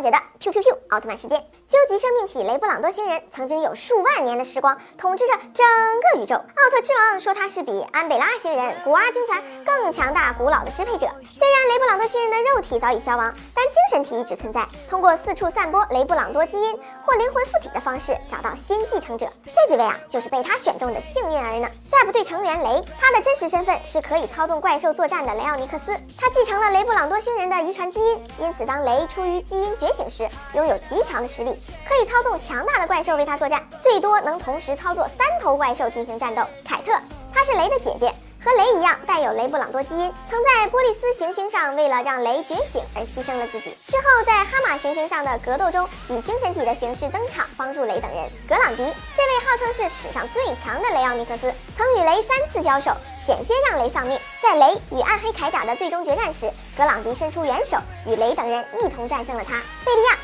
姐的 Q Q Q 奥特曼事件。究极生命体雷布朗多星人曾经有数万年的时光统治着整个宇宙。奥特之王说他是比安贝拉星人、古阿金蚕更强大、古老的支配者。虽然雷布朗多星人的肉体早已消亡，但精神体一直存在。通过四处散播雷布朗多基因或灵魂附体的方式找到新继承者。这几位啊，就是被他选中的幸运儿呢。再不对成员雷，他的真实身份是可以操纵怪兽作战的雷奥尼克斯。他继承了雷布朗多星人的遗传基因，因此当雷出于基因觉醒时，拥有极强的实力。可以操纵强大的怪兽为他作战，最多能同时操作三头怪兽进行战斗。凯特，她是雷的姐姐，和雷一样带有雷布朗多基因，曾在波利斯行星上为了让雷觉醒而牺牲了自己。之后在哈马行星上的格斗中，以精神体的形式登场，帮助雷等人。格朗迪，这位号称是史上最强的雷奥尼克斯，曾与雷三次交手，险些让雷丧命。在雷与暗黑铠甲的最终决战时，格朗迪伸出援手，与雷等人一同战胜了他。贝利亚。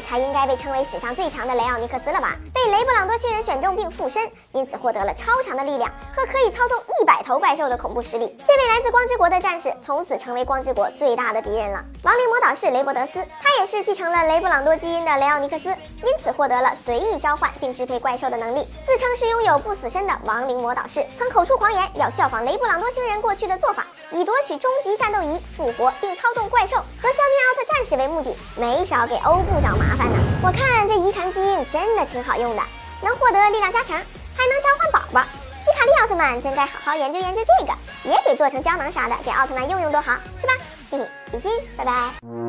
才应该被称为史上最强的雷奥尼克斯了吧？被雷布朗多星人选中并附身，因此获得了超强的力量和可以操纵一百头怪兽的恐怖实力。这位来自光之国的战士，从此成为光之国最大的敌人了。亡灵魔导士雷伯德斯，他也是继承了雷布朗多基因的雷奥尼克斯，因此获得了随意召唤并支配怪兽的能力，自称是拥有不死身的亡灵魔导士，曾口出狂言要效仿雷布朗多星人过去的做法。以夺取终极战斗仪、复活并操纵怪兽和消灭奥特战士为目的，没少给欧布找麻烦呢。我看这遗传基因真的挺好用的，能获得力量加成，还能召唤宝宝。希卡利奥特曼真该好好研究研究这个，也给做成胶囊啥的，给奥特曼用用多好，是吧？嘿嘿，比心，拜拜。